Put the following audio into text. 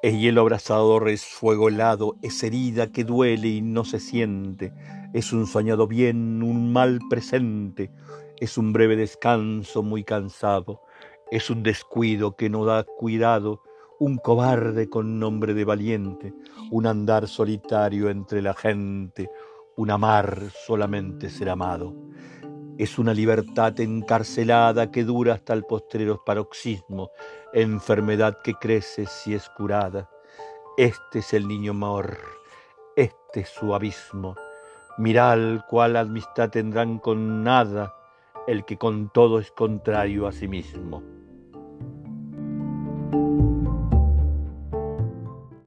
Es hielo abrasador, es fuego helado, es herida que duele y no se siente, es un soñado bien, un mal presente, es un breve descanso muy cansado, es un descuido que no da cuidado, un cobarde con nombre de valiente, un andar solitario entre la gente, un amar solamente ser amado. Es una libertad encarcelada que dura hasta el postrero paroxismo, enfermedad que crece si es curada. Este es el niño Maor, este es su abismo. Miral cuál amistad tendrán con nada el que con todo es contrario a sí mismo.